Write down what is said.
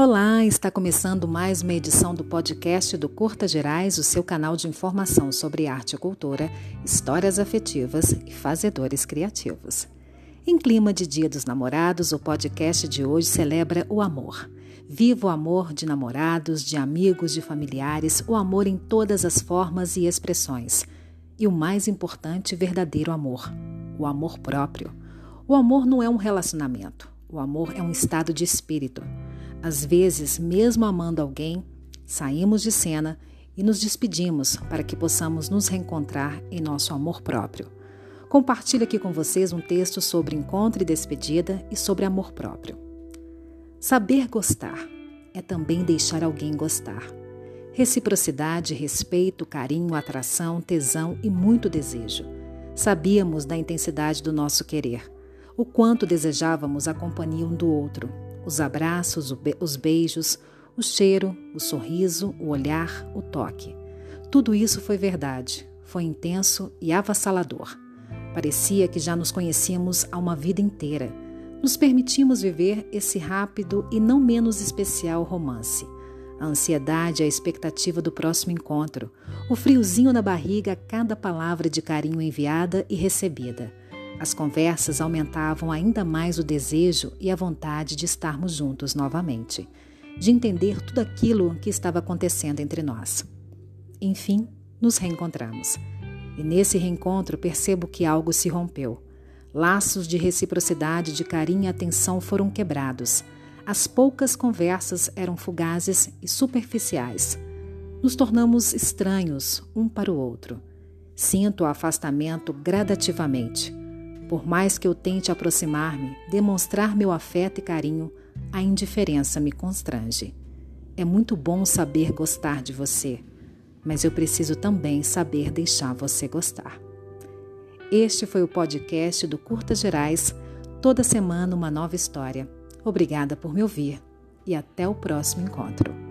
Olá, está começando mais uma edição do podcast do Curta Gerais, o seu canal de informação sobre arte e cultura, histórias afetivas e fazedores criativos. Em clima de Dia dos Namorados, o podcast de hoje celebra o amor. Viva o amor de namorados, de amigos, de familiares, o amor em todas as formas e expressões. E o mais importante, verdadeiro amor, o amor próprio. O amor não é um relacionamento, o amor é um estado de espírito. Às vezes, mesmo amando alguém, saímos de cena e nos despedimos para que possamos nos reencontrar em nosso amor próprio. Compartilho aqui com vocês um texto sobre encontro e despedida e sobre amor próprio. Saber gostar é também deixar alguém gostar. Reciprocidade, respeito, carinho, atração, tesão e muito desejo. Sabíamos da intensidade do nosso querer, o quanto desejávamos a companhia um do outro, os abraços, os beijos, o cheiro, o sorriso, o olhar, o toque. Tudo isso foi verdade, foi intenso e avassalador. Parecia que já nos conhecíamos há uma vida inteira. Nos permitimos viver esse rápido e não menos especial romance. A ansiedade, a expectativa do próximo encontro, o friozinho na barriga a cada palavra de carinho enviada e recebida as conversas aumentavam ainda mais o desejo e a vontade de estarmos juntos novamente, de entender tudo aquilo que estava acontecendo entre nós. Enfim, nos reencontramos. E nesse reencontro percebo que algo se rompeu. Laços de reciprocidade, de carinho e atenção foram quebrados. As poucas conversas eram fugazes e superficiais. Nos tornamos estranhos um para o outro. Sinto o afastamento gradativamente. Por mais que eu tente aproximar-me, demonstrar meu afeto e carinho, a indiferença me constrange. É muito bom saber gostar de você, mas eu preciso também saber deixar você gostar. Este foi o podcast do Curtas Gerais. Toda semana uma nova história. Obrigada por me ouvir e até o próximo encontro.